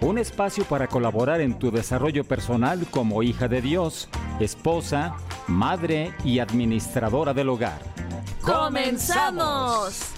un espacio para colaborar en tu desarrollo personal como hija de Dios, esposa, madre y administradora del hogar. ¡Comenzamos!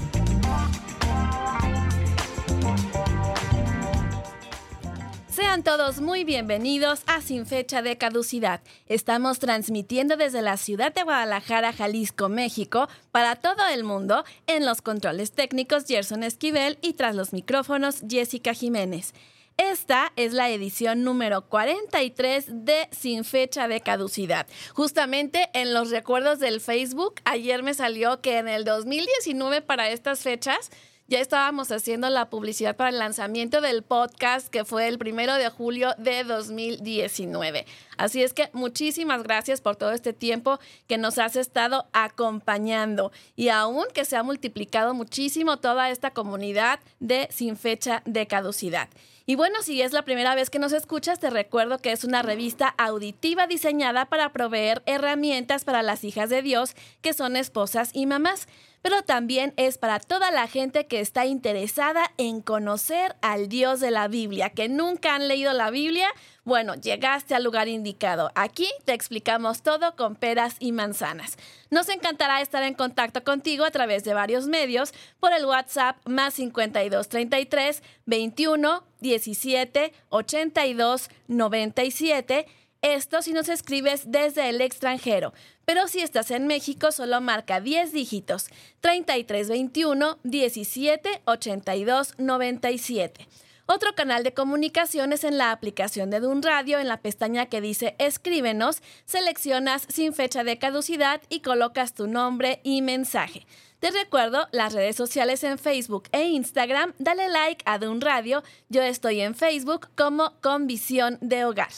Sean todos muy bienvenidos a Sin Fecha de Caducidad. Estamos transmitiendo desde la ciudad de Guadalajara, Jalisco, México, para todo el mundo, en los controles técnicos Gerson Esquivel y tras los micrófonos Jessica Jiménez. Esta es la edición número 43 de Sin fecha de caducidad. Justamente en los recuerdos del Facebook, ayer me salió que en el 2019 para estas fechas ya estábamos haciendo la publicidad para el lanzamiento del podcast que fue el primero de julio de 2019. Así es que muchísimas gracias por todo este tiempo que nos has estado acompañando y aún que se ha multiplicado muchísimo toda esta comunidad de sin fecha de caducidad. Y bueno, si es la primera vez que nos escuchas, te recuerdo que es una revista auditiva diseñada para proveer herramientas para las hijas de Dios que son esposas y mamás pero también es para toda la gente que está interesada en conocer al Dios de la Biblia, que nunca han leído la Biblia. Bueno, llegaste al lugar indicado. Aquí te explicamos todo con peras y manzanas. Nos encantará estar en contacto contigo a través de varios medios por el WhatsApp más 52 33 21 17 82 97 esto si nos escribes desde el extranjero, pero si estás en México solo marca 10 dígitos 3321 17 82 97. Otro canal de comunicación es en la aplicación de Dun Radio, en la pestaña que dice Escríbenos, seleccionas sin fecha de caducidad y colocas tu nombre y mensaje. Te recuerdo las redes sociales en Facebook e Instagram. Dale like a Dun Radio. Yo estoy en Facebook como Con Visión de Hogar.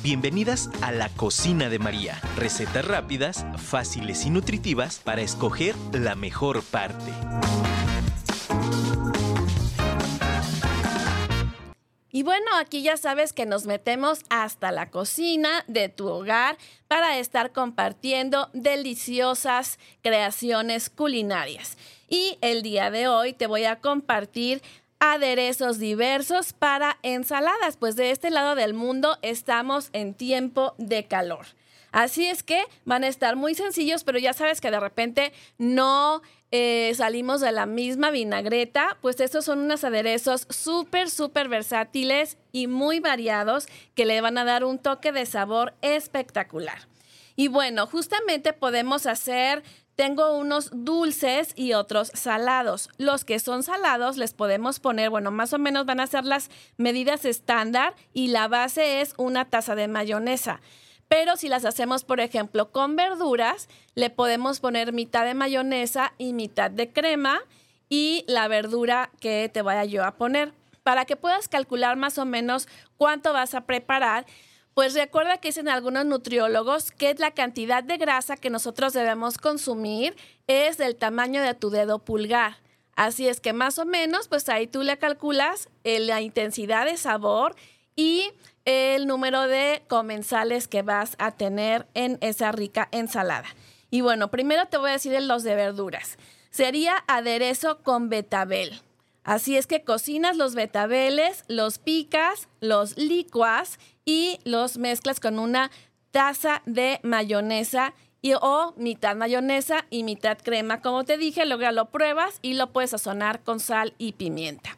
Bienvenidas a la cocina de María. Recetas rápidas, fáciles y nutritivas para escoger la mejor parte. Y bueno, aquí ya sabes que nos metemos hasta la cocina de tu hogar para estar compartiendo deliciosas creaciones culinarias. Y el día de hoy te voy a compartir aderezos diversos para ensaladas, pues de este lado del mundo estamos en tiempo de calor. Así es que van a estar muy sencillos, pero ya sabes que de repente no eh, salimos de la misma vinagreta, pues estos son unos aderezos súper, súper versátiles y muy variados que le van a dar un toque de sabor espectacular. Y bueno, justamente podemos hacer tengo unos dulces y otros salados. Los que son salados les podemos poner, bueno, más o menos van a ser las medidas estándar y la base es una taza de mayonesa. Pero si las hacemos, por ejemplo, con verduras, le podemos poner mitad de mayonesa y mitad de crema y la verdura que te vaya yo a poner para que puedas calcular más o menos cuánto vas a preparar pues recuerda que dicen algunos nutriólogos que la cantidad de grasa que nosotros debemos consumir es del tamaño de tu dedo pulgar. Así es que más o menos, pues ahí tú le calculas eh, la intensidad de sabor y el número de comensales que vas a tener en esa rica ensalada. Y bueno, primero te voy a decir los de verduras. Sería aderezo con betabel. Así es que cocinas los betabeles, los picas, los licuas y los mezclas con una taza de mayonesa y, o mitad mayonesa y mitad crema. Como te dije, luego lo pruebas y lo puedes sazonar con sal y pimienta.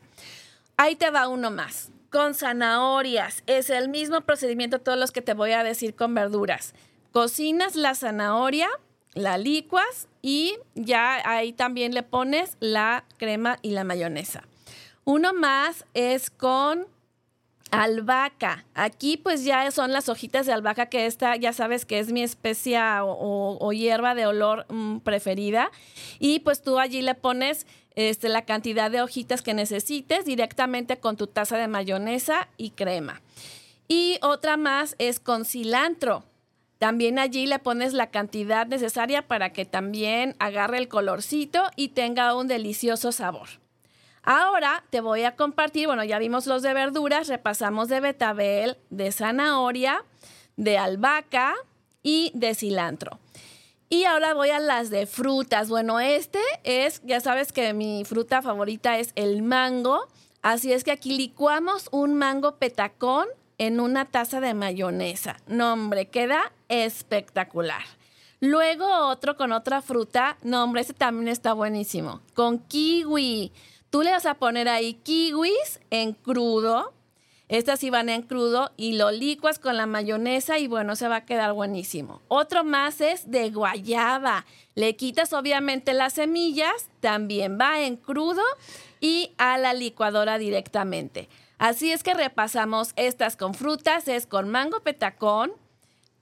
Ahí te va uno más. Con zanahorias. Es el mismo procedimiento todos los que te voy a decir con verduras. Cocinas la zanahoria, la licuas y ya ahí también le pones la crema y la mayonesa. Uno más es con Albahaca. Aquí pues ya son las hojitas de albahaca que esta ya sabes que es mi especia o, hierba de olor mm, preferida. Y pues tú allí le pones este, la cantidad de hojitas que necesites directamente con tu taza de mayonesa y crema. Y otra más es con cilantro. También allí le pones la cantidad necesaria para que también agarre el colorcito y tenga un delicioso sabor. Ahora te voy a compartir, bueno, ya vimos los de verduras, repasamos de betabel, de zanahoria, de albahaca y de cilantro. Y ahora voy a las de frutas. Bueno, este es, ya sabes que mi fruta favorita es el mango. Así es que aquí licuamos un mango petacón en una taza de mayonesa. No, hombre, queda espectacular. Luego otro con otra fruta. No, hombre, este también está buenísimo. Con kiwi. Tú le vas a poner ahí kiwis en crudo estas sí van en crudo y lo licuas con la mayonesa y bueno, se va a quedar buenísimo. Otro más es de guayaba. Le quitas obviamente las semillas, también va en crudo y a la licuadora directamente. Así es que repasamos estas con frutas, es con mango petacón,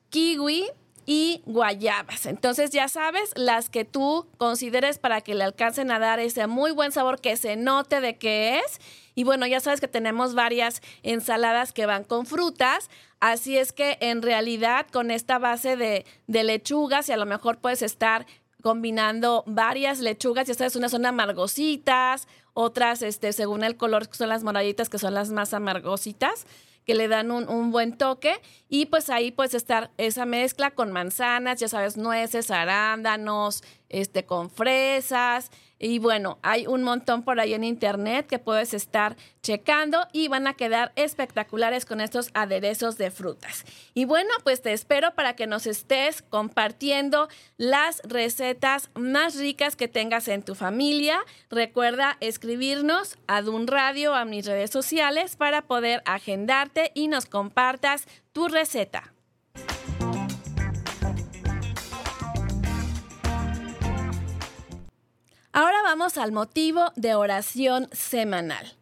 kiwi, y guayabas. Entonces ya sabes, las que tú consideres para que le alcancen a dar ese muy buen sabor que se note de qué es. Y bueno, ya sabes que tenemos varias ensaladas que van con frutas. Así es que en realidad con esta base de, de lechugas y a lo mejor puedes estar combinando varias lechugas, ya sabes, unas son amargositas, otras, este, según el color, son las moraditas, que son las más amargositas que le dan un, buen toque. Y pues ahí puedes estar esa mezcla con manzanas, ya sabes, nueces, arándanos, este, con fresas. Y bueno, hay un montón por ahí en internet que puedes estar checando y van a quedar espectaculares con estos aderezos de frutas. Y bueno, pues te espero para que nos estés compartiendo las recetas más ricas que tengas en tu familia. Recuerda escribirnos a Dun Radio, a mis redes sociales para poder agendarte y nos compartas tu receta. Ahora vamos al motivo de oración semanal.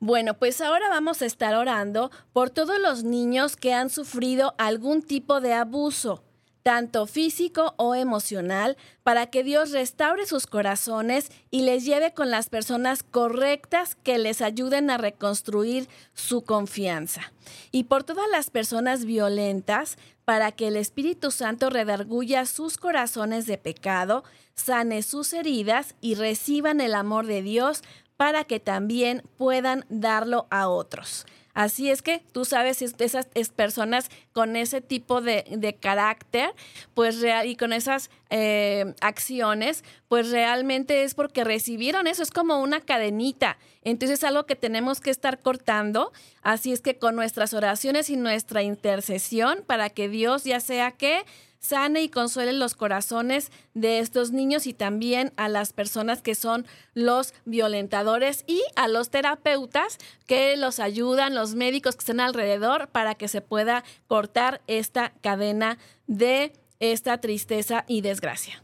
Bueno, pues ahora vamos a estar orando por todos los niños que han sufrido algún tipo de abuso, tanto físico o emocional, para que Dios restaure sus corazones y les lleve con las personas correctas que les ayuden a reconstruir su confianza. Y por todas las personas violentas, para que el Espíritu Santo redarguya sus corazones de pecado, sane sus heridas y reciban el amor de Dios para que también puedan darlo a otros. Así es que tú sabes, esas personas con ese tipo de, carácter, pues real, y con esas eh, acciones, pues realmente es porque recibieron eso, es como una cadenita. Entonces es algo que tenemos que estar cortando. Así es que con nuestras oraciones y nuestra intercesión, para que Dios ya sea que sane y consuele los corazones de estos niños y también a las personas que son los violentadores y a los terapeutas que los ayudan, los médicos que están alrededor para que se pueda cortar esta cadena de esta tristeza y desgracia.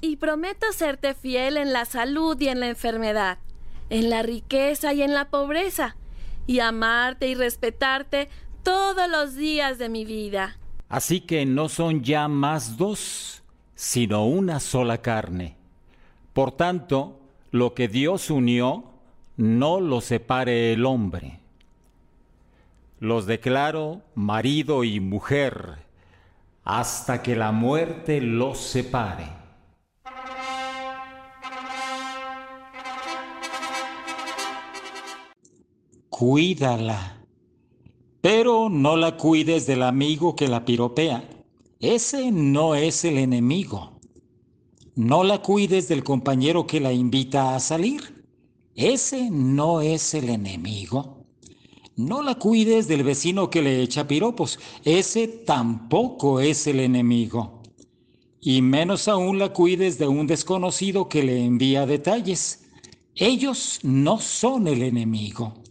Y prometo serte fiel en la salud y en la enfermedad, en la riqueza y en la pobreza y amarte y respetarte todos los días de mi vida. Así que no son ya más dos, sino una sola carne. Por tanto, lo que Dios unió, no lo separe el hombre. Los declaro marido y mujer hasta que la muerte los separe. Cuídala. Pero no la cuides del amigo que la piropea. Ese no es el enemigo. No la cuides del compañero que la invita a salir. Ese no es el enemigo. No la cuides del vecino que le echa piropos. Ese tampoco es el enemigo. Y menos aún la cuides de un desconocido que le envía detalles. Ellos no son el enemigo.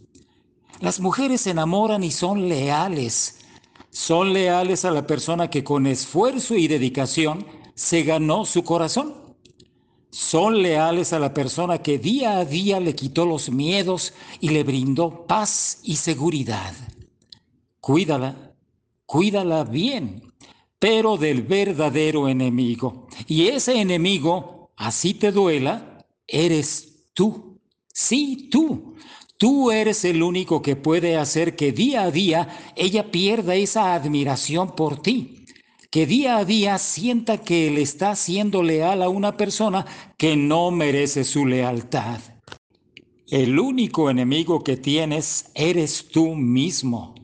Las mujeres se enamoran y son leales. Son leales a la persona que con esfuerzo y dedicación se ganó su corazón. Son leales a la persona que día a día le quitó los miedos y le brindó paz y seguridad. Cuídala, cuídala bien, pero del verdadero enemigo. Y ese enemigo, así te duela, eres tú. Sí, tú. Tú eres el único que puede hacer que día a día ella pierda esa admiración por ti, que día a día sienta que le está siendo leal a una persona que no merece su lealtad. El único enemigo que tienes eres tú mismo.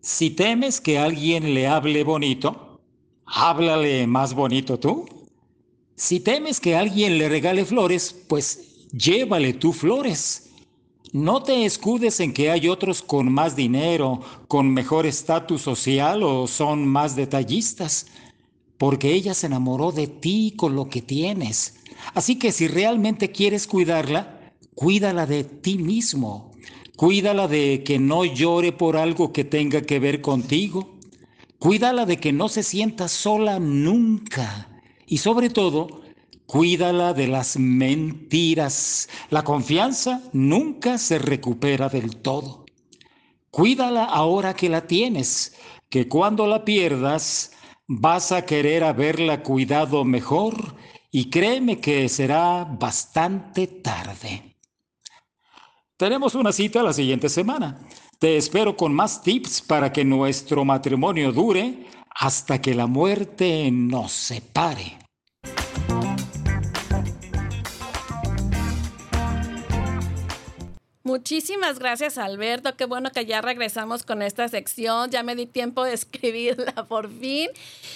Si temes que alguien le hable bonito, háblale más bonito tú. Si temes que alguien le regale flores, pues llévale tú flores. No te escudes en que hay otros con más dinero, con mejor estatus social o son más detallistas, porque ella se enamoró de ti con lo que tienes. Así que si realmente quieres cuidarla, cuídala de ti mismo. Cuídala de que no llore por algo que tenga que ver contigo. Cuídala de que no se sienta sola nunca. Y sobre todo, Cuídala de las mentiras. La confianza nunca se recupera del todo. Cuídala ahora que la tienes, que cuando la pierdas vas a querer haberla cuidado mejor y créeme que será bastante tarde. Tenemos una cita la siguiente semana. Te espero con más tips para que nuestro matrimonio dure hasta que la muerte nos separe. Muchísimas gracias, Alberto. Qué bueno que ya regresamos con esta sección. Ya me di tiempo de escribirla por fin.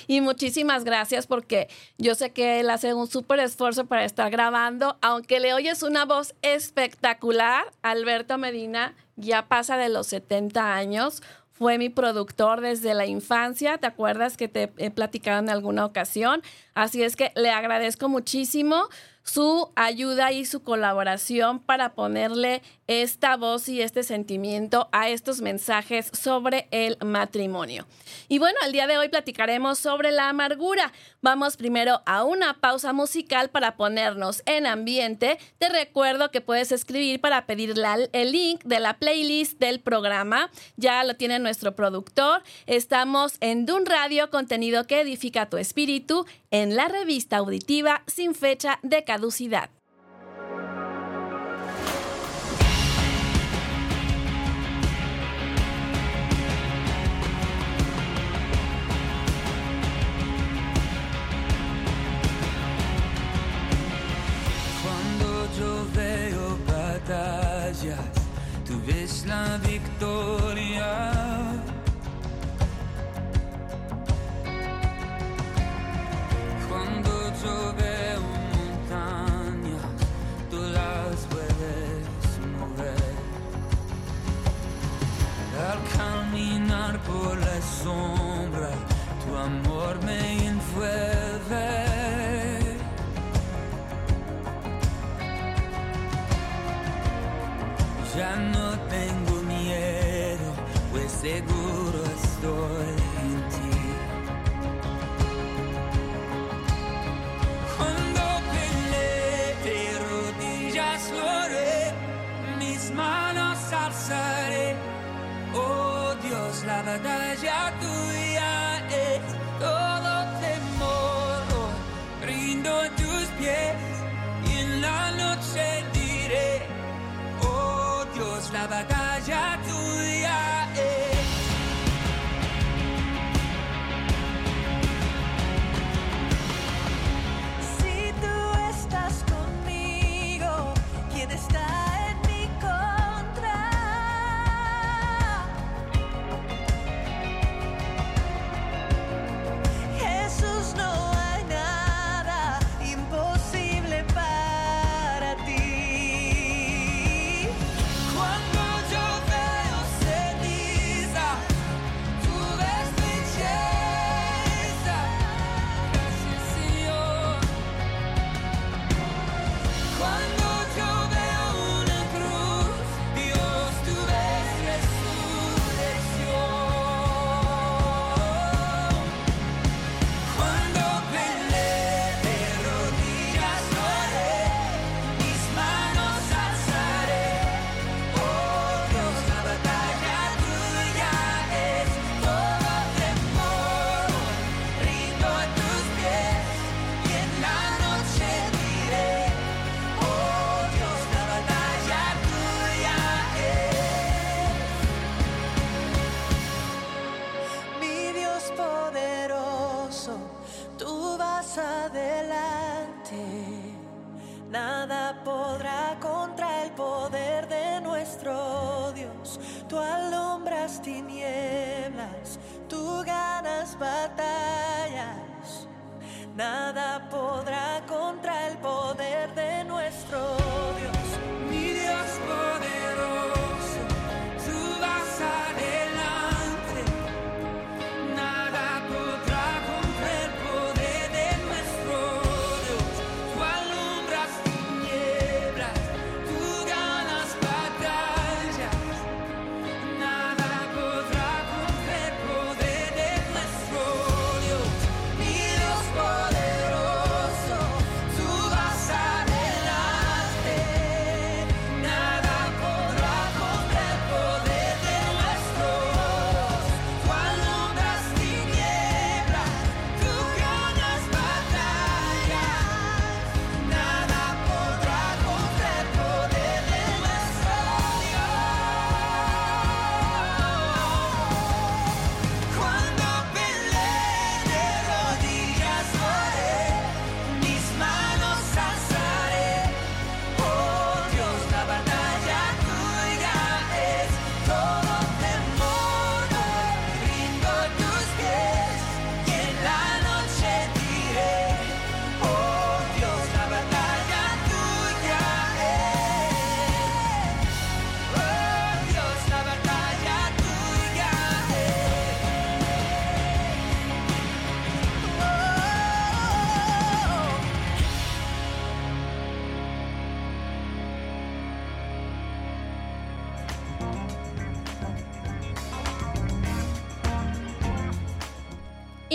Y muchísimas gracias porque yo sé que él hace un súper esfuerzo para estar grabando. Aunque le oyes una voz espectacular, Alberto Medina ya pasa de los 70 años. Fue mi productor desde la infancia. ¿Te acuerdas que te he platicado en alguna ocasión? Así es que le agradezco muchísimo su ayuda y su colaboración para ponerle esta voz y este sentimiento a estos mensajes sobre el matrimonio. Y bueno, el día de hoy platicaremos sobre la amargura. Vamos primero a una pausa musical para ponernos en ambiente. Te recuerdo que puedes escribir para pedir el link de la playlist del programa. Ya lo tiene nuestro productor. Estamos en Dun Radio, contenido que edifica tu espíritu, en la revista auditiva sin fecha de caducidad. La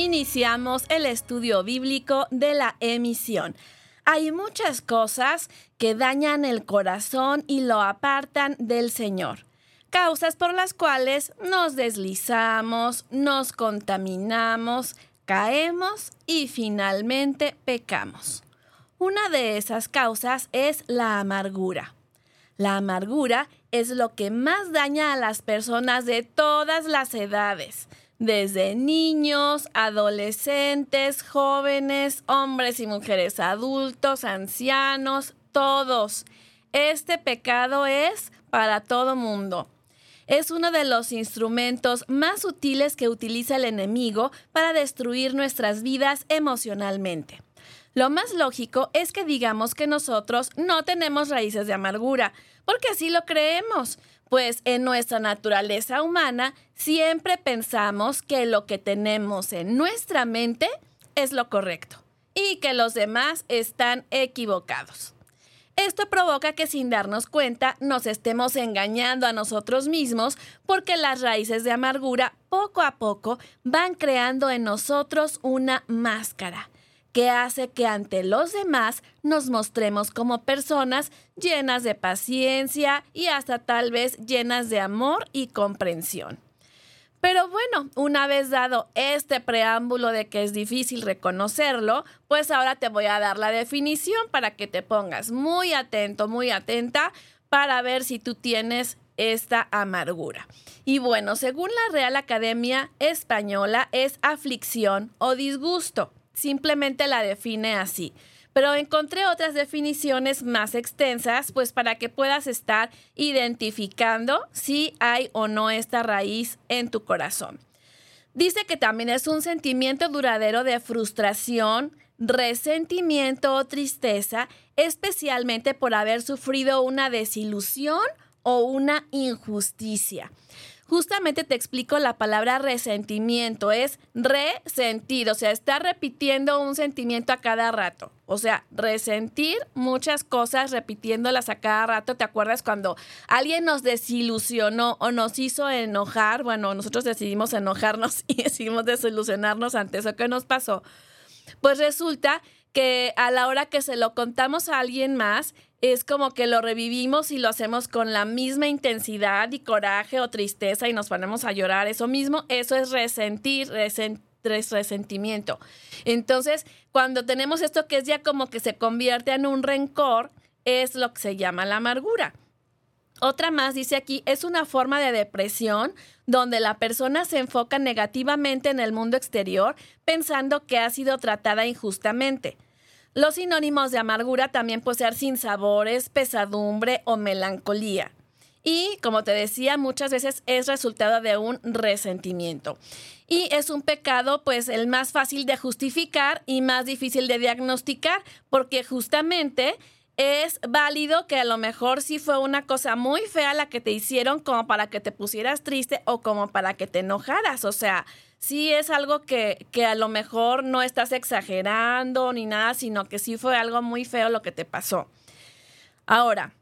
Iniciamos el estudio bíblico de la emisión. Hay muchas cosas que dañan el corazón y lo apartan del Señor. Causas por las cuales nos deslizamos, nos contaminamos, caemos y finalmente pecamos. Una de esas causas es la amargura. La amargura es lo que más daña a las personas de todas las edades, desde niños, adolescentes, jóvenes, hombres y mujeres adultos, ancianos, todos. Este pecado es para todo mundo. Es uno de los instrumentos más útiles que utiliza el enemigo para destruir nuestras vidas emocionalmente. Lo más lógico es que digamos que nosotros no tenemos raíces de amargura, porque así lo creemos, pues en nuestra naturaleza humana siempre pensamos que lo que tenemos en nuestra mente es lo correcto y que los demás están equivocados. Esto provoca que sin darnos cuenta nos estemos engañando a nosotros mismos porque las raíces de amargura poco a poco van creando en nosotros una máscara que hace que ante los demás nos mostremos como personas llenas de paciencia y hasta tal vez llenas de amor y comprensión. Pero bueno, una vez dado este preámbulo de que es difícil reconocerlo, pues ahora te voy a dar la definición para que te pongas muy atento, muy atenta para ver si tú tienes esta amargura. Y bueno, según la Real Academia Española es aflicción o disgusto. Simplemente la define así. Pero encontré otras definiciones más extensas, pues para que puedas estar identificando si hay o no esta raíz en tu corazón. Dice que también es un sentimiento duradero de frustración, resentimiento o tristeza, especialmente por haber sufrido una desilusión o una injusticia. Justamente te explico la palabra resentimiento, es resentir, o sea, está repitiendo un sentimiento a cada rato. O sea, resentir muchas cosas, repitiéndolas a cada rato. ¿Te acuerdas cuando alguien nos desilusionó o nos hizo enojar? Bueno, nosotros decidimos enojarnos y decidimos desilusionarnos ante eso que nos pasó. Pues resulta que a la hora que se lo contamos a alguien más, es como que lo revivimos y lo hacemos con la misma intensidad y coraje o tristeza y nos ponemos a llorar. Eso mismo, eso es resentir, resen- res- resentimiento. Entonces, cuando tenemos esto que es ya como que se convierte en un rencor, es lo que se llama la amargura. Otra más dice aquí, es una forma de depresión donde la persona se enfoca negativamente en el mundo exterior pensando que ha sido tratada injustamente. Los sinónimos de amargura también pueden ser sinsabores, pesadumbre o melancolía. y, como te decía, muchas veces es resultado de un resentimiento. Y es un pecado, pues, el más fácil de justificar y más difícil de diagnosticar, porque justamente es válido que a lo mejor sí fue una cosa muy fea la que te hicieron como para que te pusieras triste o como para que te enojaras. O sea, sí es algo que, que a lo mejor no estás exagerando ni nada, sino que sí fue algo muy feo lo que te pasó. Ahora,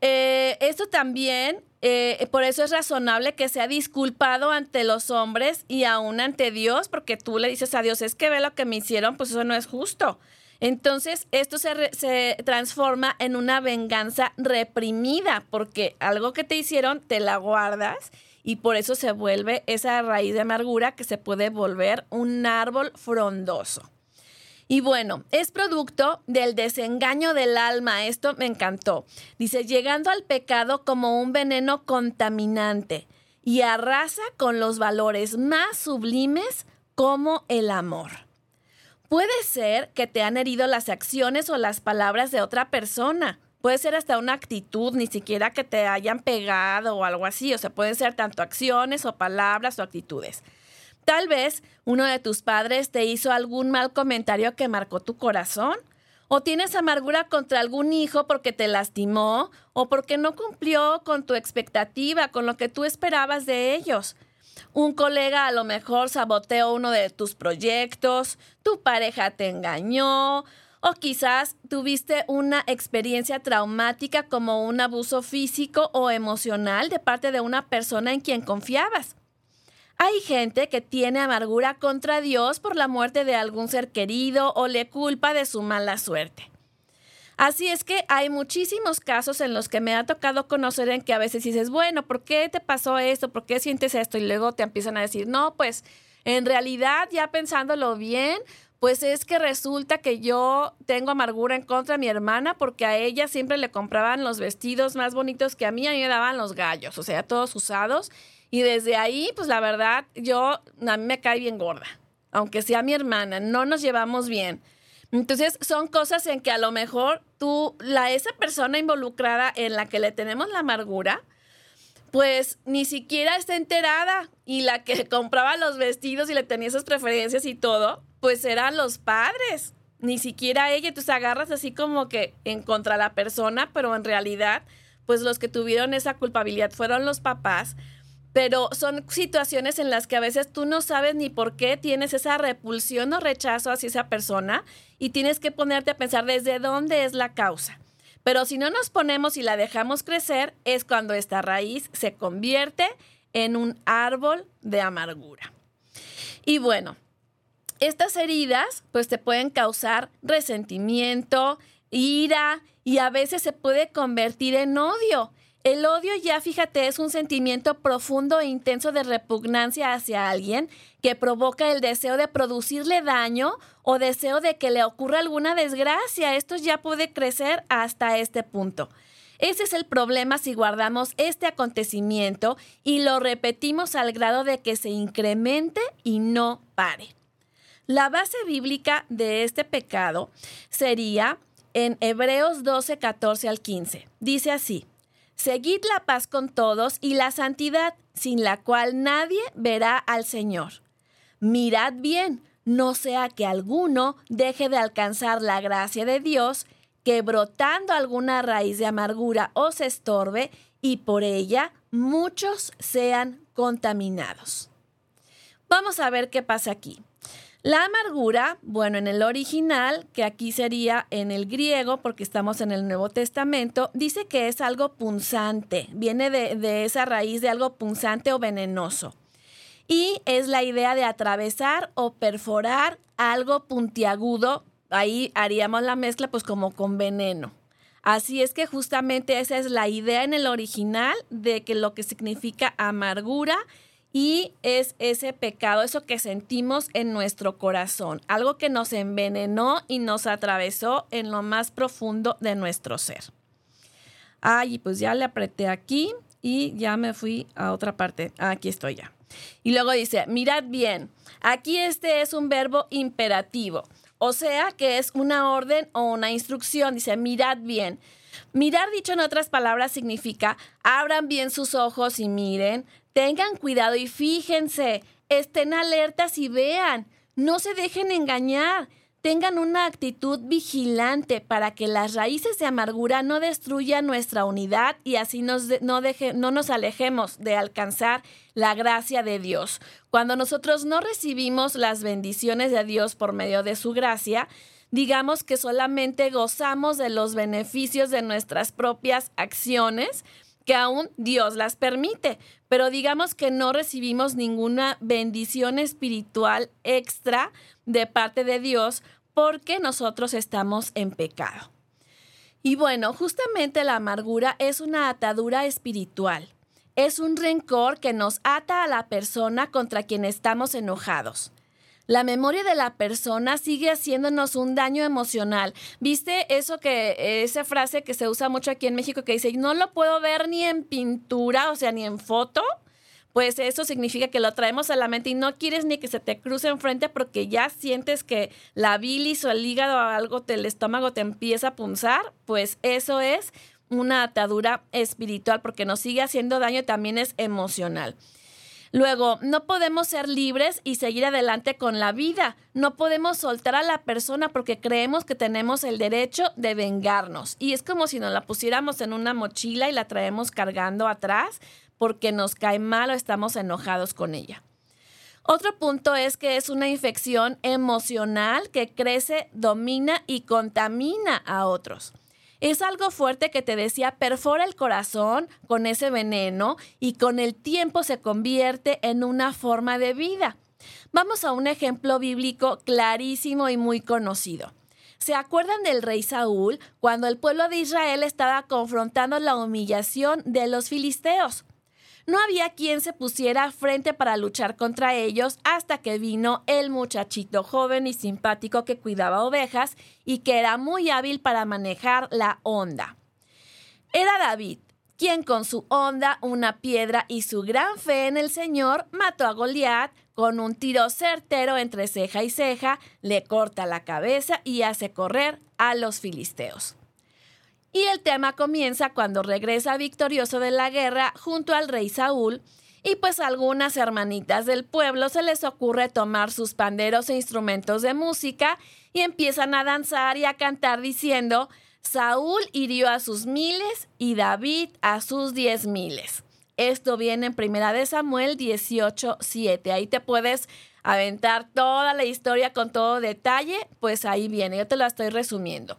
eh, esto también, eh, por eso es razonable que sea disculpado ante los hombres y aún ante Dios, porque tú le dices a Dios, es que ve lo que me hicieron, pues eso no es justo. Entonces, esto se, re- se transforma en una venganza reprimida, porque algo que te hicieron te la guardas y por eso se vuelve esa raíz de amargura que se puede volver un árbol frondoso. Y bueno, es producto del desengaño del alma. Esto me encantó. Dice, llegando al pecado como un veneno contaminante y arrasa con los valores más sublimes como el amor. Puede ser que te han herido las acciones o las palabras de otra persona. Puede ser hasta una actitud, ni siquiera que te hayan pegado o algo así. O sea, pueden ser tanto acciones o palabras o actitudes. Tal vez uno de tus padres te hizo algún mal comentario que marcó tu corazón. O tienes amargura contra algún hijo porque te lastimó o porque no cumplió con tu expectativa, con lo que tú esperabas de ellos. Un colega a lo mejor saboteó uno de tus proyectos, tu pareja te engañó o quizás tuviste una experiencia traumática como un abuso físico o emocional de parte de una persona en quien confiabas. Hay gente que tiene amargura contra Dios por la muerte de algún ser querido o le culpa de su mala suerte. Así es que hay muchísimos casos en los que me ha tocado conocer en que a veces dices, bueno, ¿por qué te pasó esto? ¿Por qué sientes esto? Y luego te empiezan a decir, no, pues en realidad ya pensándolo bien, pues es que resulta que yo tengo amargura en contra de mi hermana porque a ella siempre le compraban los vestidos más bonitos que a mí, a mí me daban los gallos, o sea, todos usados. Y desde ahí, pues la verdad, yo, a mí me cae bien gorda, aunque sea mi hermana, no nos llevamos bien. Entonces, son cosas en que a lo mejor tú, la, esa persona involucrada en la que le tenemos la amargura, pues ni siquiera está enterada y la que compraba los vestidos y le tenía esas preferencias y todo, pues eran los padres, ni siquiera ella. Entonces agarras así como que en contra la persona, pero en realidad, pues los que tuvieron esa culpabilidad fueron los papás. Pero son situaciones en las que a veces tú no sabes ni por qué tienes esa repulsión o rechazo hacia esa persona y tienes que ponerte a pensar desde dónde es la causa. Pero si no nos ponemos y la dejamos crecer, es cuando esta raíz se convierte en un árbol de amargura. Y bueno, estas heridas pues te pueden causar resentimiento, ira y a veces se puede convertir en odio. El odio ya, fíjate, es un sentimiento profundo e intenso de repugnancia hacia alguien que provoca el deseo de producirle daño o deseo de que le ocurra alguna desgracia. Esto ya puede crecer hasta este punto. Ese es el problema si guardamos este acontecimiento y lo repetimos al grado de que se incremente y no pare. La base bíblica de este pecado sería en Hebreos 12, 14 al 15. Dice así. Seguid la paz con todos y la santidad, sin la cual nadie verá al Señor. Mirad bien, no sea que alguno deje de alcanzar la gracia de Dios, que brotando alguna raíz de amargura os estorbe y por ella muchos sean contaminados. Vamos a ver qué pasa aquí. La amargura, bueno, en el original, que aquí sería en el griego, porque estamos en el Nuevo Testamento, dice que es algo punzante, viene de, esa raíz de algo punzante o venenoso. Y es la idea de atravesar o perforar algo puntiagudo, ahí haríamos la mezcla pues como con veneno. Así es que justamente esa es la idea en el original de que lo que significa amargura y es ese pecado, eso que sentimos en nuestro corazón, algo que nos envenenó y nos atravesó en lo más profundo de nuestro ser. Ay, pues ya le apreté aquí y ya me fui a otra parte. Aquí estoy ya. Y luego dice, mirad bien, aquí este es un verbo imperativo, o sea que es una orden o una instrucción. Dice, mirad bien. Mirar, dicho en otras palabras, significa abran bien sus ojos y miren, tengan cuidado y fíjense, estén alertas y vean, no se dejen engañar, tengan una actitud vigilante para que las raíces de amargura no destruyan nuestra unidad y así no, deje- no nos alejemos de alcanzar la gracia de Dios. Cuando nosotros no recibimos las bendiciones de Dios por medio de su gracia, digamos que solamente gozamos de los beneficios de nuestras propias acciones, que aún Dios las permite, pero digamos que no recibimos ninguna bendición espiritual extra de parte de Dios porque nosotros estamos en pecado. Y bueno, justamente la amargura es una atadura espiritual. Es un rencor que nos ata a la persona contra quien estamos enojados. La memoria de la persona sigue haciéndonos un daño emocional. ¿Viste eso que, esa frase que se usa mucho aquí en México que dice, no lo puedo ver ni en pintura, o sea, ni en foto? Pues eso significa que lo traemos a la mente y no quieres ni que se te cruce enfrente porque ya sientes que la bilis o el hígado o algo del estómago te empieza a punzar. Pues eso es una atadura espiritual porque nos sigue haciendo daño y también es emocional. Luego, no podemos ser libres y seguir adelante con la vida. No podemos soltar a la persona porque creemos que tenemos el derecho de vengarnos. Y es como si nos la pusiéramos en una mochila y la traemos cargando atrás porque nos cae mal o estamos enojados con ella. Otro punto es que es una infección emocional que crece, domina y contamina a otros. Es algo fuerte que te decía, perfora el corazón con ese veneno y con el tiempo se convierte en una forma de vida. Vamos a un ejemplo bíblico clarísimo y muy conocido. ¿Se acuerdan del rey Saúl cuando el pueblo de Israel estaba confrontando la humillación de los filisteos? No había quien se pusiera frente para luchar contra ellos hasta que vino el muchachito joven y simpático que cuidaba ovejas y que era muy hábil para manejar la onda. Era David, quien con su onda, una piedra y su gran fe en el Señor mató a Goliat con un tiro certero entre ceja y ceja, le corta la cabeza y hace correr a los filisteos. Y el tema comienza cuando regresa victorioso de la guerra junto al rey Saúl y pues algunas hermanitas del pueblo se les ocurre tomar sus panderos e instrumentos de música y empiezan a danzar y a cantar diciendo, Saúl hirió a sus miles y David a sus diez miles. Esto viene en Primera de Samuel 18, 7. Ahí te puedes aventar toda la historia con todo detalle, pues ahí viene, yo te la estoy resumiendo.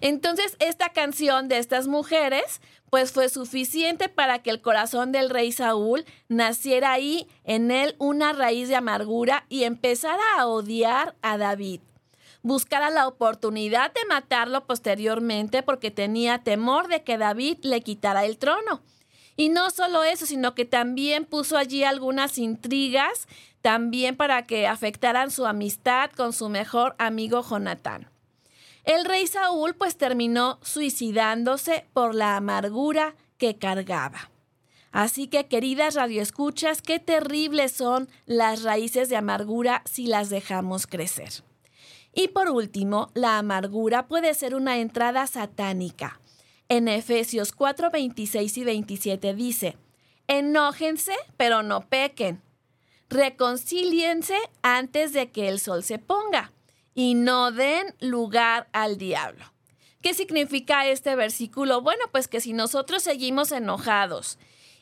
Entonces, esta canción de estas mujeres, pues fue suficiente para que el corazón del rey Saúl naciera ahí en él una raíz de amargura y empezara a odiar a David. Buscara la oportunidad de matarlo posteriormente porque tenía temor de que David le quitara el trono. Y no solo eso, sino que también puso allí algunas intrigas, también para que afectaran su amistad con su mejor amigo Jonatán. El rey Saúl pues terminó suicidándose por la amargura que cargaba. Así que, queridas radioescuchas, qué terribles son las raíces de amargura si las dejamos crecer. Y por último, la amargura puede ser una entrada satánica. En Efesios 4, 26 y 27 dice, enójense, pero no pequen. Reconcíliense antes de que el sol se ponga y no den lugar al diablo. ¿Qué significa este versículo? Bueno, pues que si nosotros seguimos enojados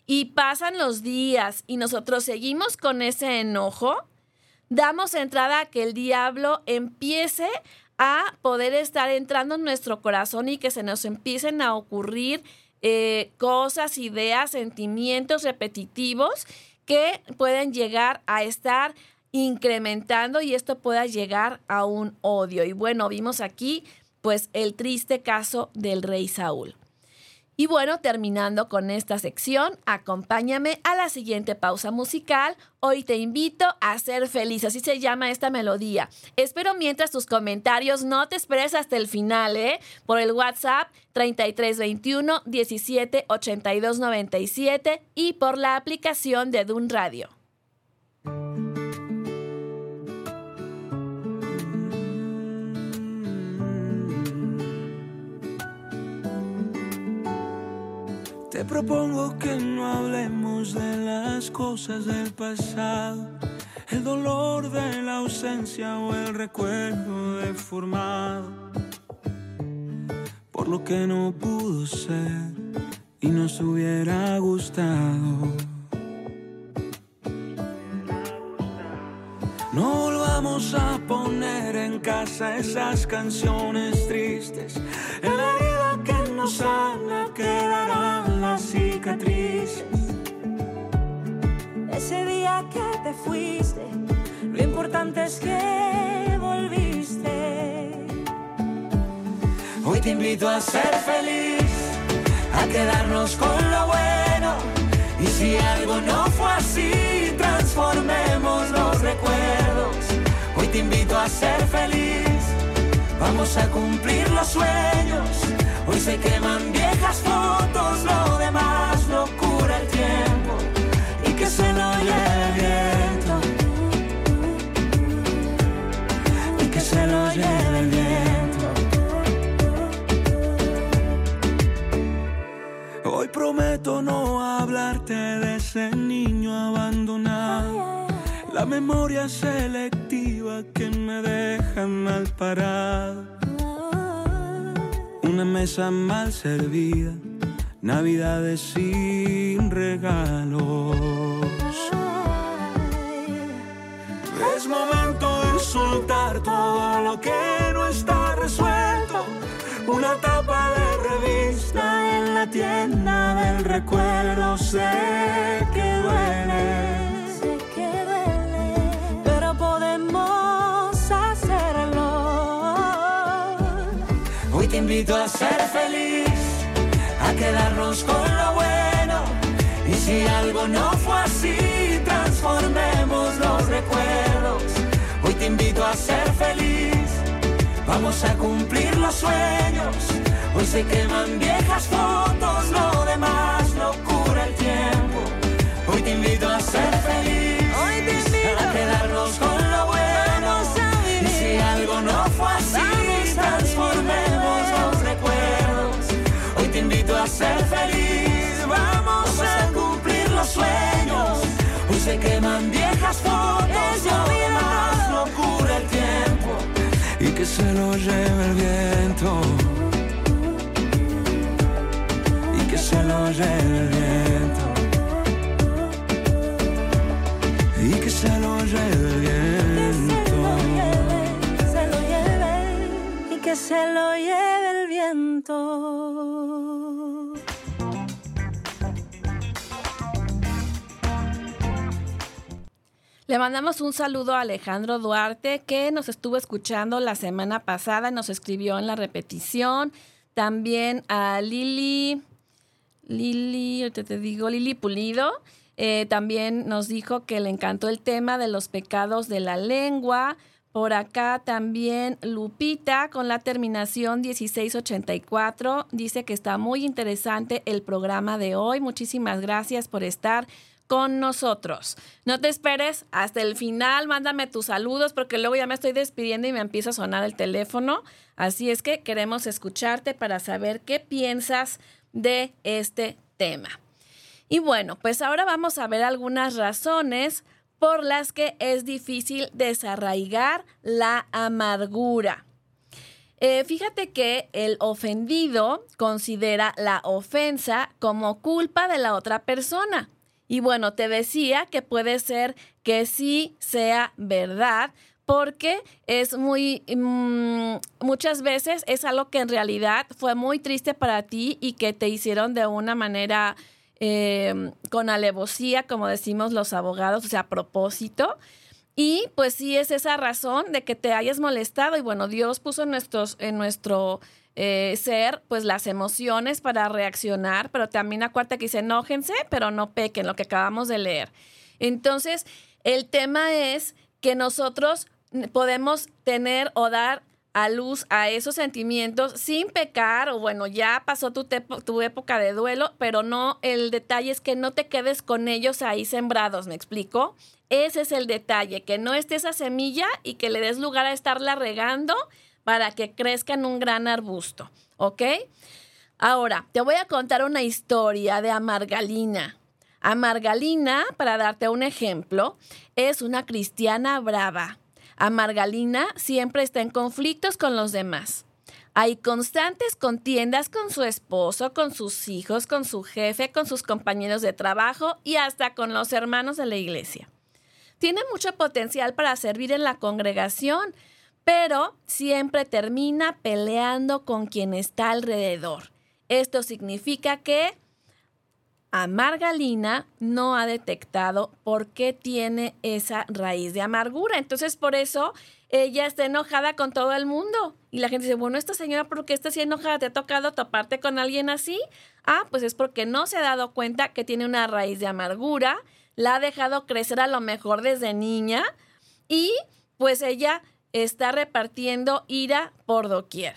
y pasan los días y nosotros seguimos con ese enojo, damos entrada a que el diablo empiece a poder estar entrando en nuestro corazón y que se nos empiecen a ocurrir eh, cosas, ideas, sentimientos repetitivos que pueden llegar a estar incrementando y esto pueda llegar a un odio. Y bueno, vimos aquí pues el triste caso del rey Saúl. Y bueno, terminando con esta sección, acompáñame a la siguiente pausa musical. Hoy te invito a ser feliz, así se llama esta melodía. Espero mientras tus comentarios no te esperes hasta el final, ¿eh? Por el WhatsApp 3321 17 82 97 y por la aplicación de Dun Radio. Propongo que no hablemos de las cosas del pasado, el dolor de la ausencia o el recuerdo deformado, por lo que no pudo ser y nos hubiera gustado. No volvamos a poner en casa esas canciones tristes. En la herida que nos sana las cicatrices. Ese día que te fuiste, lo importante es que volviste. Hoy te invito a ser feliz, a quedarnos con lo bueno. Y si algo no fue así, transformemos los recuerdos. Hoy te invito a ser feliz, vamos a cumplir los sueños. Hoy se queman viejas fotos, lo demás lo cura el tiempo. Y que se lo lleve el viento. Y que se lo lleve el viento. Hoy prometo no hablarte de ese niño abandonado. La memoria selectiva que me deja mal parado. Una mesa mal servida, navidades sin regalos. Es momento de soltar todo lo que no está resuelto. Una tapa de revista en la tienda del recuerdo. Sé que duele. Invito a ser feliz, a quedarnos con lo bueno. Y si algo no fue así, transformemos los recuerdos. Hoy te invito a ser feliz, vamos a cumplir los sueños. Hoy se queman viejas fotos, lo demás se queman viejas fotos, Eso lo mira. demás no cura el tiempo. Y que se lo lleve el viento. Y que se lo lleve el viento. Y que se lo lleve el Que se lo viento. lleve, se lo lleve y que se lo lleve el viento. Le mandamos un saludo a Alejandro Duarte que nos estuvo escuchando la semana pasada, nos escribió en la repetición. También a Lili, Lili, ahorita te digo, Lili Pulido. eh, también nos dijo que le encantó el tema de los pecados de la lengua. Por acá también Lupita con la terminación 1684 dice que está muy interesante el programa de hoy. Muchísimas gracias por estar con nosotros. No te esperes hasta el final, mándame tus saludos porque luego ya me estoy despidiendo y me empieza a sonar el teléfono. Así es que queremos escucharte para saber qué piensas de este tema. Y bueno, pues ahora vamos a ver algunas razones por las que es difícil desarraigar la amargura. Eh, fíjate que el ofendido considera la ofensa como culpa de la otra persona. Y bueno, te decía que puede ser que sí sea verdad, porque es muy, mm, muchas veces es algo que en realidad fue muy triste para ti y que te hicieron de una manera eh, con alevosía, como decimos los abogados, o sea, a propósito. Y pues sí es esa razón de que te hayas molestado y bueno, Dios puso nuestros, en nuestro eh, ser pues las emociones para reaccionar, pero también acuérdate que dice enójense, pero no pequen, lo que acabamos de leer. Entonces, el tema es que nosotros podemos tener o dar a luz a esos sentimientos sin pecar, o bueno, ya pasó tu, tu época de duelo, pero no, el detalle es que no te quedes con ellos ahí sembrados, ¿me explico? Ese es el detalle, que no esté esa semilla y que le des lugar a estarla regando para que crezca en un gran arbusto, ¿ok? Ahora, te voy a contar una historia de Amargalina. Amargalina, para darte un ejemplo, es una cristiana brava. Amargalina siempre está en conflictos con los demás. Hay constantes contiendas con su esposo, con sus hijos, con su jefe, con sus compañeros de trabajo y hasta con los hermanos de la iglesia. Tiene mucho potencial para servir en la congregación, pero siempre termina peleando con quien está alrededor. Esto significa que Amargalina no ha detectado por qué tiene esa raíz de amargura. Entonces, por eso ella está enojada con todo el mundo. Y la gente dice, bueno, esta señora, ¿por qué está así enojada? ¿Te ha tocado toparte con alguien así? Ah, pues es porque no se ha dado cuenta que tiene una raíz de amargura, la ha dejado crecer a lo mejor desde niña y pues ella está repartiendo ira por doquier.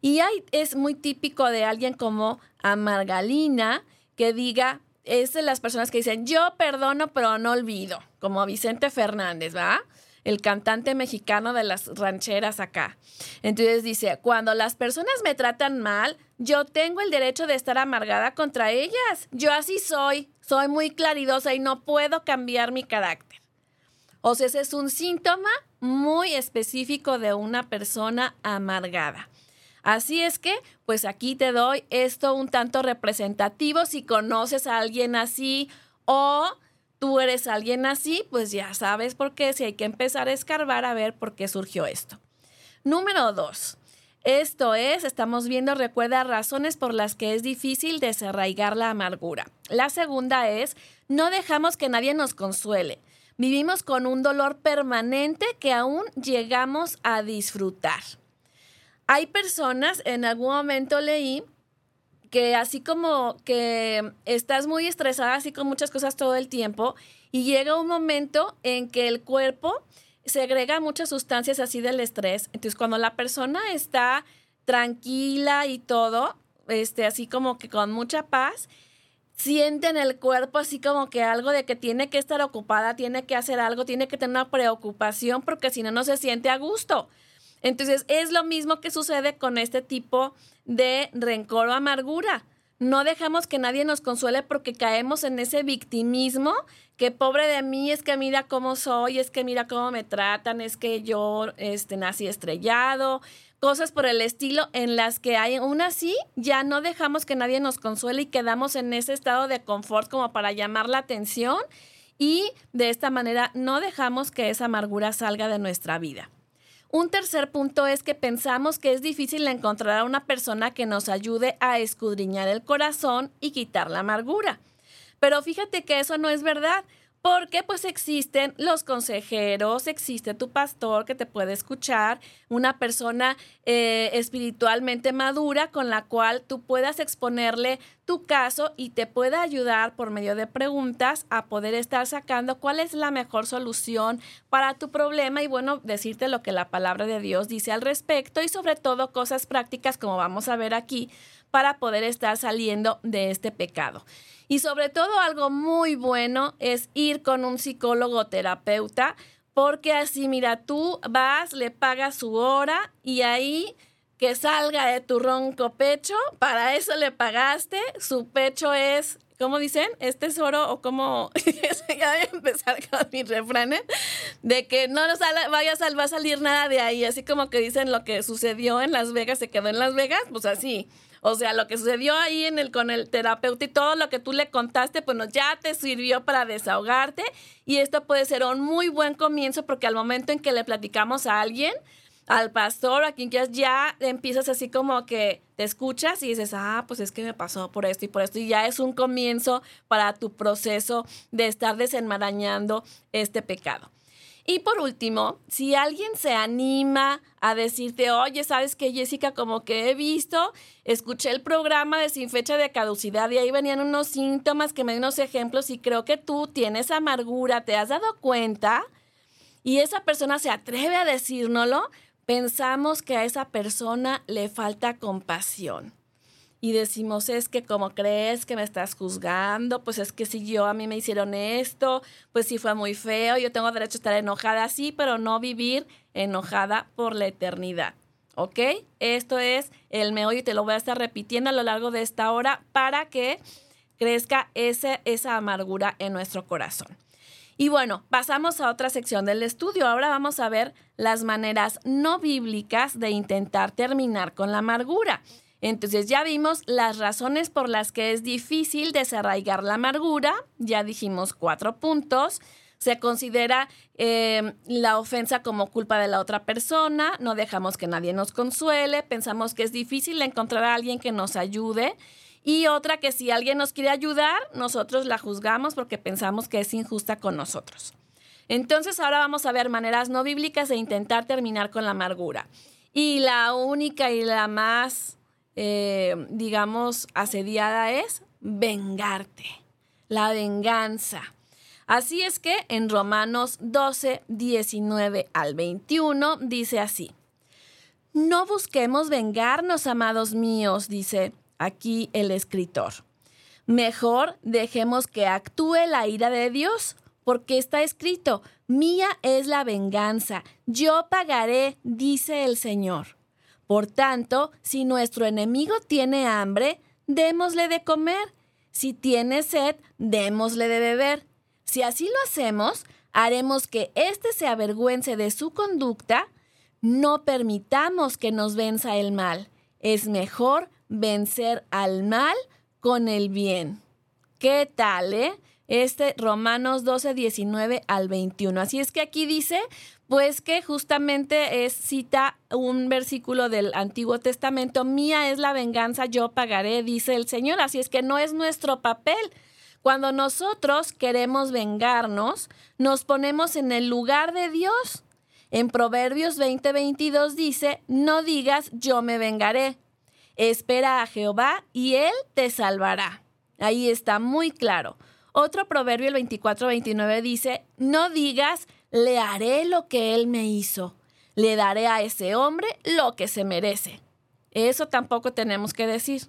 Y es muy típico de alguien como Amargalina que diga, es de las personas que dicen, yo perdono pero no olvido, como Vicente Fernández, ¿va? el cantante mexicano de las rancheras acá. Entonces dice, cuando las personas me tratan mal, yo tengo el derecho de estar amargada contra ellas. Yo así soy, soy muy claridosa y no puedo cambiar mi carácter. O sea, ese es un síntoma muy específico de una persona amargada. Así es que, pues aquí te doy esto un tanto representativo si conoces a alguien así o tú eres alguien así, pues ya sabes por qué, si hay que empezar a escarbar a ver por qué surgió esto. Número dos. Esto es, estamos viendo, recuerda, razones por las que es difícil desarraigar la amargura. La segunda es, no dejamos que nadie nos consuele. Vivimos con un dolor permanente que aún llegamos a disfrutar. Hay personas, en algún momento leí, que así como que estás muy estresada, así con muchas cosas todo el tiempo, y llega un momento en que el cuerpo segrega muchas sustancias así del estrés. Entonces, cuando la persona está tranquila y todo, este, así como que con mucha paz, siente en el cuerpo así como que algo de que tiene que estar ocupada, tiene que hacer algo, tiene que tener una preocupación, porque si no, no se siente a gusto. Entonces, es lo mismo que sucede con este tipo de rencor o amargura. No dejamos que nadie nos consuele porque caemos en ese victimismo que pobre de mí, es que mira cómo soy, es que mira cómo me tratan, es que yo este, nací estrellado, cosas por el estilo en las que hay, aún así ya no dejamos que nadie nos consuele y quedamos en ese estado de confort como para llamar la atención y de esta manera no dejamos que esa amargura salga de nuestra vida. Un tercer punto es que pensamos que es difícil encontrar a una persona que nos ayude a escudriñar el corazón y quitar la amargura. Pero fíjate que eso no es verdad. Porque pues existen los consejeros, existe tu pastor que te puede escuchar, una persona eh, espiritualmente madura con la cual tú puedas exponerle tu caso y te pueda ayudar por medio de preguntas a poder estar sacando cuál es la mejor solución para tu problema y bueno, decirte lo que la palabra de Dios dice al respecto y sobre todo cosas prácticas como vamos a ver aquí para poder estar saliendo de este pecado. Y sobre todo algo muy bueno es ir con un psicólogo terapeuta, porque así, mira, tú vas, le pagas su hora y ahí que salga de tu ronco pecho, para eso le pagaste, su pecho es, ¿cómo dicen? ¿Es tesoro o cómo? ya voy a empezar con mi refrán, ¿eh? de que no nos vaya a, va a salir nada de ahí, así como que dicen lo que sucedió en Las Vegas, se quedó en Las Vegas, pues así. O sea, lo que sucedió ahí en el, con el terapeuta y todo lo que tú le contaste, pues ya te sirvió para desahogarte. Y esto puede ser un muy buen comienzo porque al momento en que le platicamos a alguien, al pastor, a quien quieras, ya empiezas así como que te escuchas y dices, ah, pues es que me pasó por esto y por esto. Y ya es un comienzo para tu proceso de estar desenmarañando este pecado. Y por último, si alguien se anima a decirte, oye, ¿sabes qué, Jessica? Como que he visto, escuché el programa de sin fecha de caducidad y ahí venían unos síntomas que me dio unos ejemplos y creo que tú tienes amargura, te has dado cuenta y esa persona se atreve a decírnoslo, pensamos que a esa persona le falta compasión y decimos, es que como crees que me estás juzgando, pues es que si yo a mí me hicieron esto, pues sí fue muy feo, yo tengo derecho a estar enojada así, pero no vivir enojada por la eternidad. ¿Ok? Esto es el meollo y te lo voy a estar repitiendo a lo largo de esta hora para que crezca ese, esa amargura en nuestro corazón. Y bueno, pasamos a otra sección del estudio. Ahora vamos a ver las maneras no bíblicas de intentar terminar con la amargura. Entonces ya vimos las razones por las que es difícil desarraigar la amargura, ya dijimos cuatro puntos. Se considera eh, la ofensa como culpa de la otra persona, no dejamos que nadie nos consuele, pensamos que es difícil encontrar a alguien que nos ayude y otra que si alguien nos quiere ayudar, nosotros la juzgamos porque pensamos que es injusta con nosotros. Entonces ahora vamos a ver maneras no bíblicas de intentar terminar con la amargura. Y la única y la más, eh, digamos, asediada es vengarte, la venganza. Así es que en Romanos 12, 19 al 21 dice así. No busquemos vengarnos, amados míos, dice aquí el escritor. Mejor dejemos que actúe la ira de Dios, porque está escrito, mía es la venganza, yo pagaré, dice el Señor. Por tanto, si nuestro enemigo tiene hambre, démosle de comer. Si tiene sed, démosle de beber. Si así lo hacemos, haremos que éste se avergüence de su conducta. No permitamos que nos venza el mal. Es mejor vencer al mal con el bien. ¿Qué tal, eh? Este Romanos 12, 19 al 21. Así es que aquí dice, pues que justamente es, cita un versículo del Antiguo Testamento, mía es la venganza, yo pagaré, dice el Señor. Así es que no es nuestro papel. Cuando nosotros queremos vengarnos, nos ponemos en el lugar de Dios. En Proverbios 20, 22 dice, no digas yo me vengaré, Espera a Jehová y Él te salvará. Ahí está muy claro. Otro proverbio, el 24-29, dice, no digas, le haré lo que Él me hizo. Le daré a ese hombre lo que se merece. Eso tampoco tenemos que decir.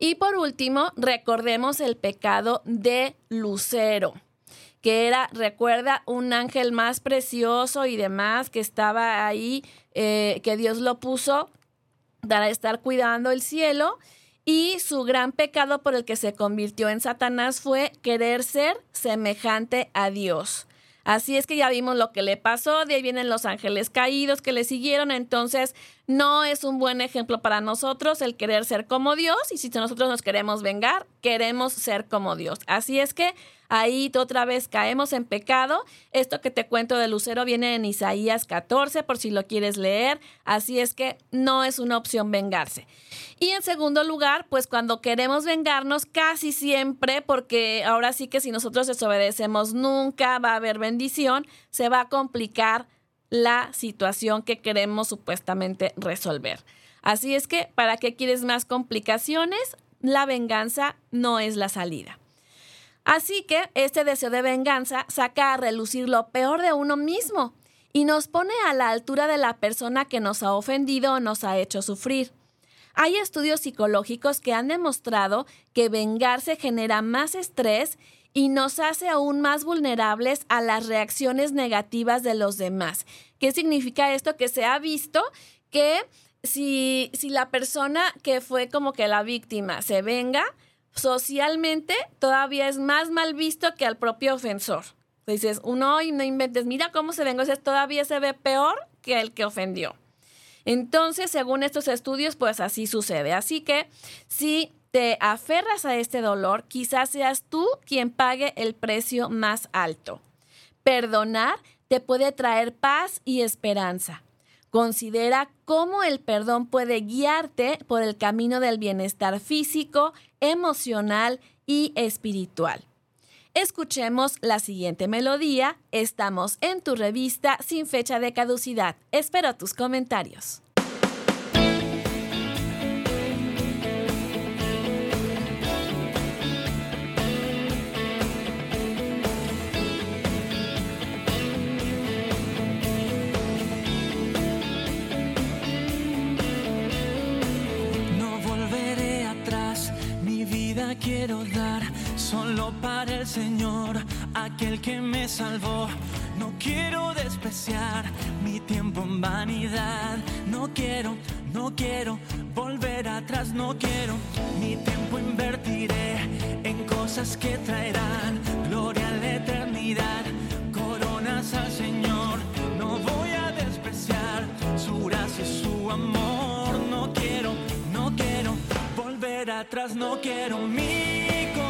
Y por último, recordemos el pecado de Lucero, que era, recuerda, un ángel más precioso y demás que estaba ahí, eh, que Dios lo puso para estar cuidando el cielo y su gran pecado por el que se convirtió en Satanás fue querer ser semejante a Dios. Así es que ya vimos lo que le pasó, de ahí vienen los ángeles caídos que le siguieron, entonces no es un buen ejemplo para nosotros el querer ser como Dios y si nosotros nos queremos vengar, queremos ser como Dios. Así es que ahí otra vez caemos en pecado. Esto que te cuento de Lucero viene en Isaías 14 por si lo quieres leer, así es que no es una opción vengarse. Y en segundo lugar, pues cuando queremos vengarnos, casi siempre, porque ahora sí que si nosotros desobedecemos nunca va a haber bendición, se va a complicar la situación que queremos supuestamente resolver. Así es que, ¿para qué quieres más complicaciones? La venganza no es la salida. Así que este deseo de venganza saca a relucir lo peor de uno mismo y nos pone a la altura de la persona que nos ha ofendido o nos ha hecho sufrir. Hay estudios psicológicos que han demostrado que vengarse genera más estrés y nos hace aún más vulnerables a las reacciones negativas de los demás. ¿Qué significa esto? Que se ha visto que si, si la persona que fue como que la víctima se venga, socialmente todavía es más mal visto que al propio ofensor. Dices, uno y no inventes, mira cómo se venga, todavía se ve peor que el que ofendió. Entonces, según estos estudios, pues así sucede. Así que si te aferras a este dolor, quizás seas tú quien pague el precio más alto. Perdonar te puede traer paz y esperanza. Considera cómo el perdón puede guiarte por el camino del bienestar físico, emocional y espiritual. Escuchemos la siguiente melodía. Estamos en tu revista sin fecha de caducidad. Espero tus comentarios. Quiero dar solo para el Señor. aquel que me salvó. No quiero despreciar mi tiempo en vanidad. No quiero, no quiero volver atrás. No quiero, mi tiempo invertiré en cosas que traerán gloria a la eternidad. Coronas al Señor. No voy a despreciar su gracia y su amor. No quiero volver atrás. No quiero mi.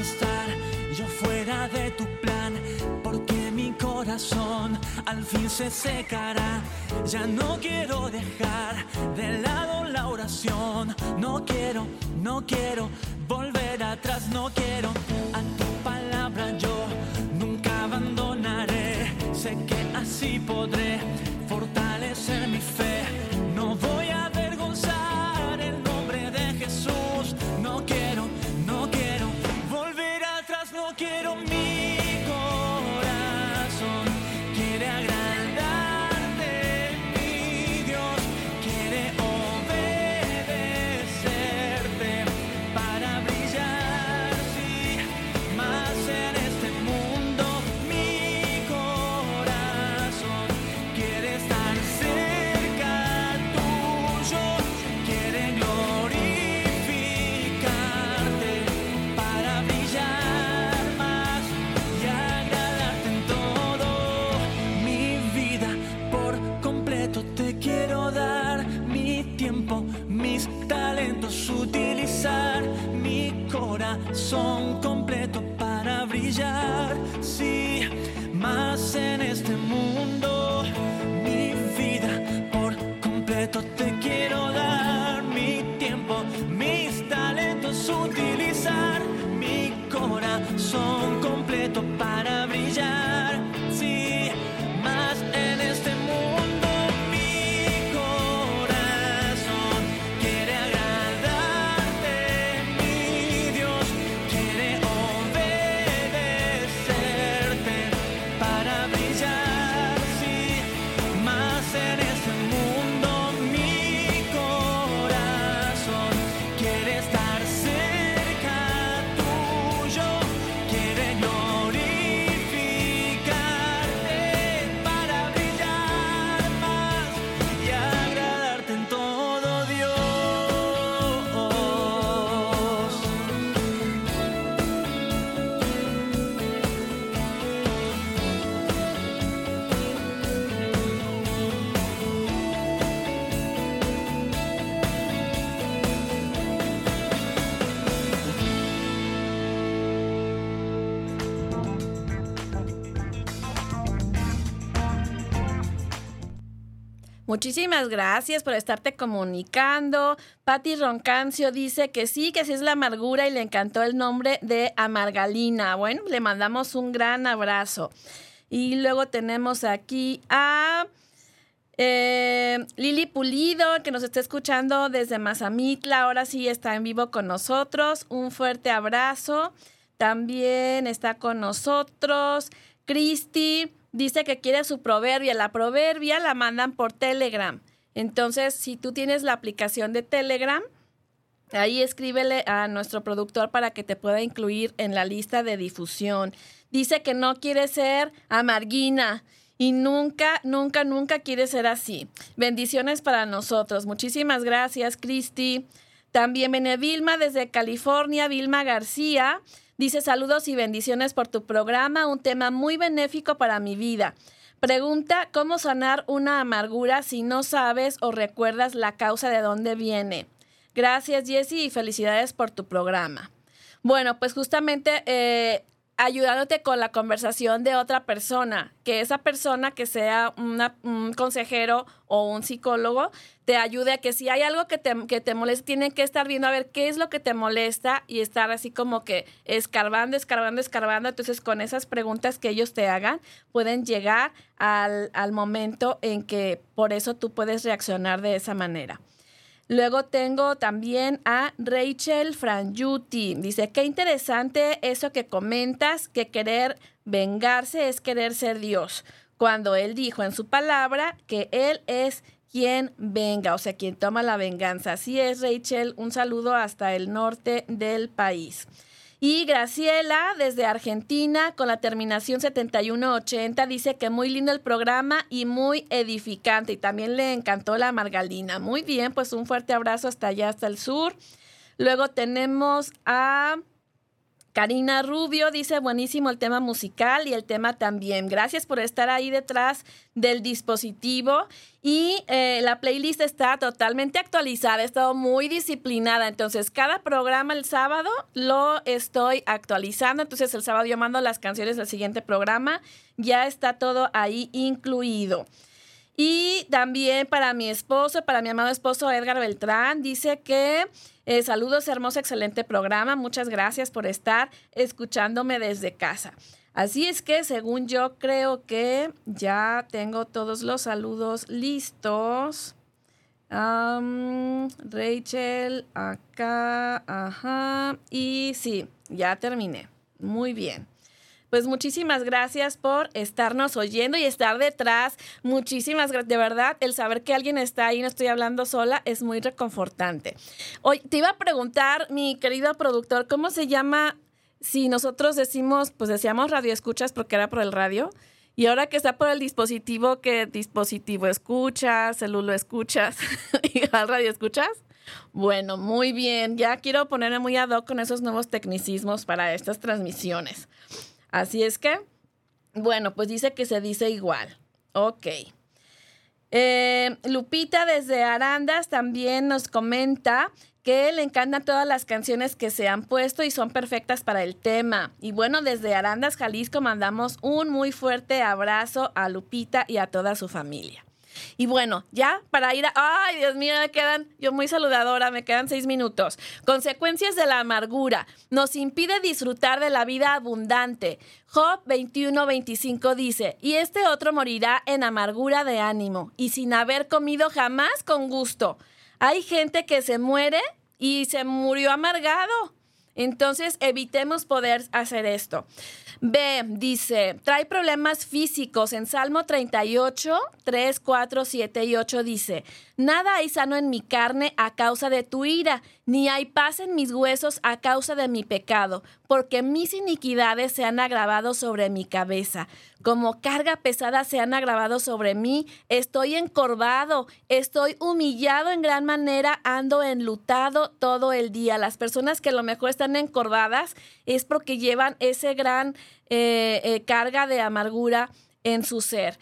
Estar yo fuera de tu plan, porque mi corazón al fin se secará. Ya no quiero dejar de lado la oración. No quiero, no quiero volver atrás, no quiero a tu palabra yo nunca abandonaré. Sé que así podré fortalecer mi fe. No voy a avergonzar Muchísimas gracias por estarte comunicando. Patti Roncancio dice que sí, que sí es la amargura y le encantó el nombre de Amargalina. Bueno, le mandamos un gran abrazo. Y luego tenemos aquí a eh, Lili Pulido, que nos está escuchando desde Mazamitla. Ahora sí está en vivo con nosotros. Un fuerte abrazo. También está con nosotros Cristi. Dice que quiere su proverbia. La proverbia la mandan por Telegram. Entonces, si tú tienes la aplicación de Telegram, ahí escríbele a nuestro productor para que te pueda incluir en la lista de difusión. Dice que no quiere ser amarguina y nunca, nunca, nunca quiere ser así. Bendiciones para nosotros. Muchísimas gracias, Cristi. También viene Vilma desde California, Vilma García. Dice saludos y bendiciones por tu programa, un tema muy benéfico para mi vida. Pregunta, ¿cómo sanar una amargura si no sabes o recuerdas la causa de dónde viene? Gracias, Jessie, y felicidades por tu programa. Bueno, pues justamente eh, ayudándote con la conversación de otra persona, que esa persona que sea un consejero o un psicólogo te ayude a que si hay algo que te, que te molesta, tienen que estar viendo a ver qué es lo que te molesta y estar así como que escarbando, escarbando, escarbando. Entonces con esas preguntas que ellos te hagan pueden llegar al, al momento en que por eso tú puedes reaccionar de esa manera. Luego tengo también a Rachel Frangiuti. Dice, qué interesante eso que comentas, que querer vengarse es querer ser Dios. Cuando él dijo en su palabra que él es quien venga, o sea, quien toma la venganza. Así es, Rachel. Un saludo hasta el norte del país. Y Graciela, desde Argentina, con la terminación 7180, dice que muy lindo el programa y muy edificante. Y también le encantó la margalina. Muy bien, pues un fuerte abrazo hasta allá, hasta el sur. Luego tenemos a Karina Rubio dice, buenísimo el tema musical y el tema también. Gracias por estar ahí detrás del dispositivo. Y eh, la playlist está totalmente actualizada, he estado muy disciplinada. Entonces, cada programa el sábado lo estoy actualizando. Entonces, el sábado yo mando las canciones del siguiente programa. Ya está todo ahí incluido. Y también para mi esposo, para mi amado esposo Edgar Beltrán, dice que eh, saludos, hermoso, excelente programa. Muchas gracias por estar escuchándome desde casa. Así es que según yo creo que ya tengo todos los saludos listos. Rachel, acá, ajá. Y sí, ya terminé. Muy bien. Pues muchísimas gracias por estarnos oyendo y estar detrás. Muchísimas gracias. De verdad, el saber que alguien está ahí, no estoy hablando sola, es muy reconfortante. Hoy te iba a preguntar, mi querido productor, ¿cómo se llama si nosotros decimos, pues decíamos radio escuchas porque era por el radio? Y ahora que está por el dispositivo, ¿qué dispositivo escuchas? ¿Celulo escuchas? ¿Y al radio escuchas? Bueno, muy bien. Ya quiero ponerme muy ad hoc con esos nuevos tecnicismos para estas transmisiones. Así es que, bueno, pues dice que se dice igual. Ok. Eh, Lupita desde Arandas también nos comenta que le encantan todas las canciones que se han puesto y son perfectas para el tema. Y bueno, desde Arandas, Jalisco, mandamos un muy fuerte abrazo a Lupita y a toda su familia. Y bueno, ya para ir a... Ay, Dios mío, me quedan, yo muy saludadora, me quedan seis minutos. Consecuencias de la amargura. Nos impide disfrutar de la vida abundante. Job 21-25 dice, y este otro morirá en amargura de ánimo y sin haber comido jamás con gusto. Hay gente que se muere y se murió amargado. Entonces, evitemos poder hacer esto. B dice, trae problemas físicos. En Salmo 38, 3, 4, 7 y 8 dice, nada hay sano en mi carne a causa de tu ira, ni hay paz en mis huesos a causa de mi pecado, porque mis iniquidades se han agravado sobre mi cabeza. Como carga pesada se han agravado sobre mí, estoy encorvado, estoy humillado en gran manera, ando enlutado todo el día. Las personas que a lo mejor están encorvadas es porque llevan ese gran eh, eh, carga de amargura en su ser.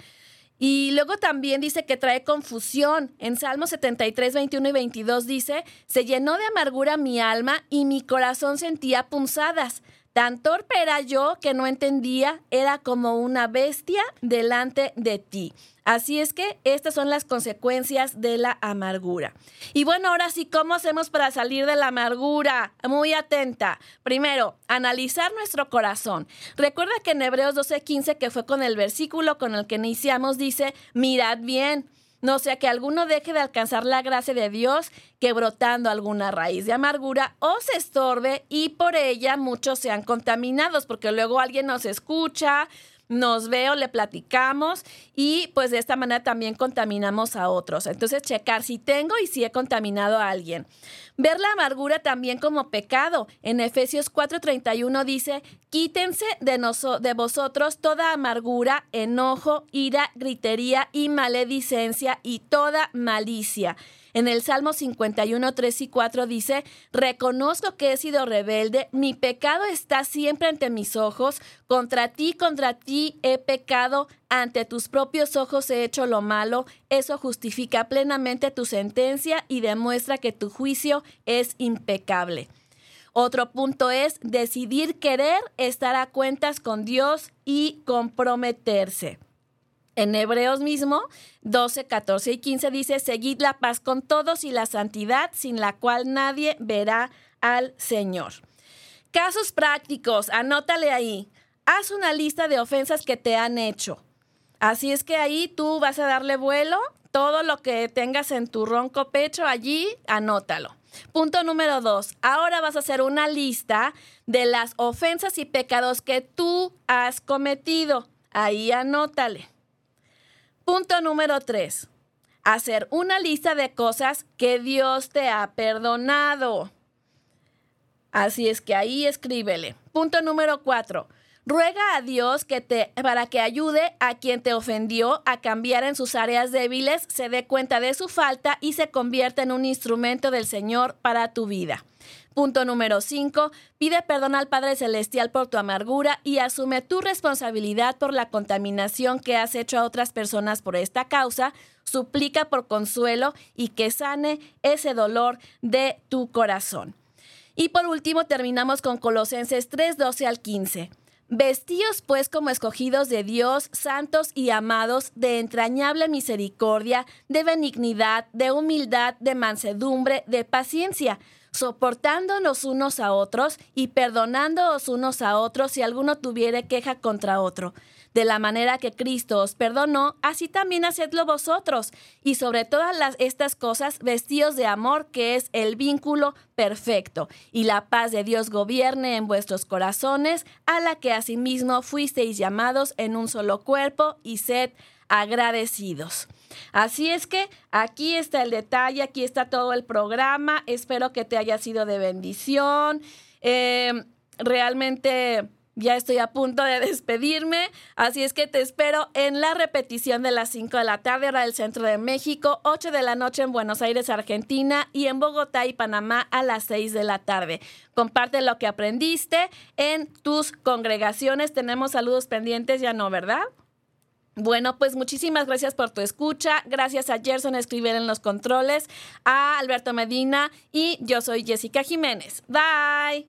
Y luego también dice que trae confusión. En Salmo 73, 21 y 22 dice, se llenó de amargura mi alma y mi corazón sentía punzadas. Tan torpe era yo que no entendía, era como una bestia delante de ti. Así es que estas son las consecuencias de la amargura. Y bueno, ahora sí, ¿cómo hacemos para salir de la amargura? Muy atenta. Primero, analizar nuestro corazón. Recuerda que en Hebreos 12:15, que fue con el versículo con el que iniciamos, dice, mirad bien no sea que alguno deje de alcanzar la gracia de Dios que brotando alguna raíz de amargura o se estorbe y por ella muchos sean contaminados, porque luego alguien nos escucha, nos ve o le platicamos y pues de esta manera también contaminamos a otros. Entonces checar si tengo y si he contaminado a alguien. Ver la amargura también como pecado. En Efesios 4:31 dice, quítense de, de vosotros toda amargura, enojo, ira, gritería y maledicencia y toda malicia en el Salmo 51, 3 y 4 dice, reconozco que he sido rebelde, mi pecado está siempre ante mis ojos, contra ti, contra ti he pecado, ante tus propios ojos he hecho lo malo, eso justifica plenamente tu sentencia y demuestra que tu juicio es impecable. Otro punto es decidir querer estar a cuentas con Dios y comprometerse. En Hebreos mismo, 12, 14 y 15 dice, seguid la paz con todos y la santidad, sin la cual nadie verá al Señor. Casos prácticos, anótale ahí. Haz una lista de ofensas que te han hecho. Así es que ahí tú vas a darle vuelo, todo lo que tengas en tu ronco pecho allí, anótalo. Punto número dos, ahora vas a hacer una lista de las ofensas y pecados que tú has cometido. Ahí anótale. Punto número tres, hacer una lista de cosas que Dios te ha perdonado. Así es que ahí escríbele. Punto número cuatro, Ruega a Dios que te, para que ayude a quien te ofendió a cambiar en sus áreas débiles, se dé cuenta de su falta y se convierta en un instrumento del Señor para tu vida. Punto número 5. Pide perdón al Padre Celestial por tu amargura y asume tu responsabilidad por la contaminación que has hecho a otras personas por esta causa. Suplica por consuelo y que sane ese dolor de tu corazón. Y por último terminamos con Colosenses 3, 12 al 15. Vestíos pues como escogidos de Dios, santos y amados, de entrañable misericordia, de benignidad, de humildad, de mansedumbre, de paciencia, soportándonos unos a otros y perdonándoos unos a otros si alguno tuviere queja contra otro de la manera que Cristo os perdonó, así también hacedlo vosotros. Y sobre todas estas cosas, vestidos de amor, que es el vínculo perfecto. Y la paz de Dios gobierne en vuestros corazones, a la que asimismo fuisteis llamados en un solo cuerpo, y sed agradecidos. Así es que aquí está el detalle, aquí está todo el programa. Espero que te haya sido de bendición. Eh, realmente ya estoy a punto de despedirme, así es que te espero en la repetición de las 5 de la tarde, hora del centro de México, 8 de la noche en Buenos Aires, Argentina, y en Bogotá y Panamá a las 6 de la tarde. Comparte lo que aprendiste en tus congregaciones. Tenemos saludos pendientes, ya no, ¿verdad? Bueno, pues muchísimas gracias por tu escucha. Gracias a Gerson Escribir en los controles, a Alberto Medina y yo soy Jessica Jiménez. Bye.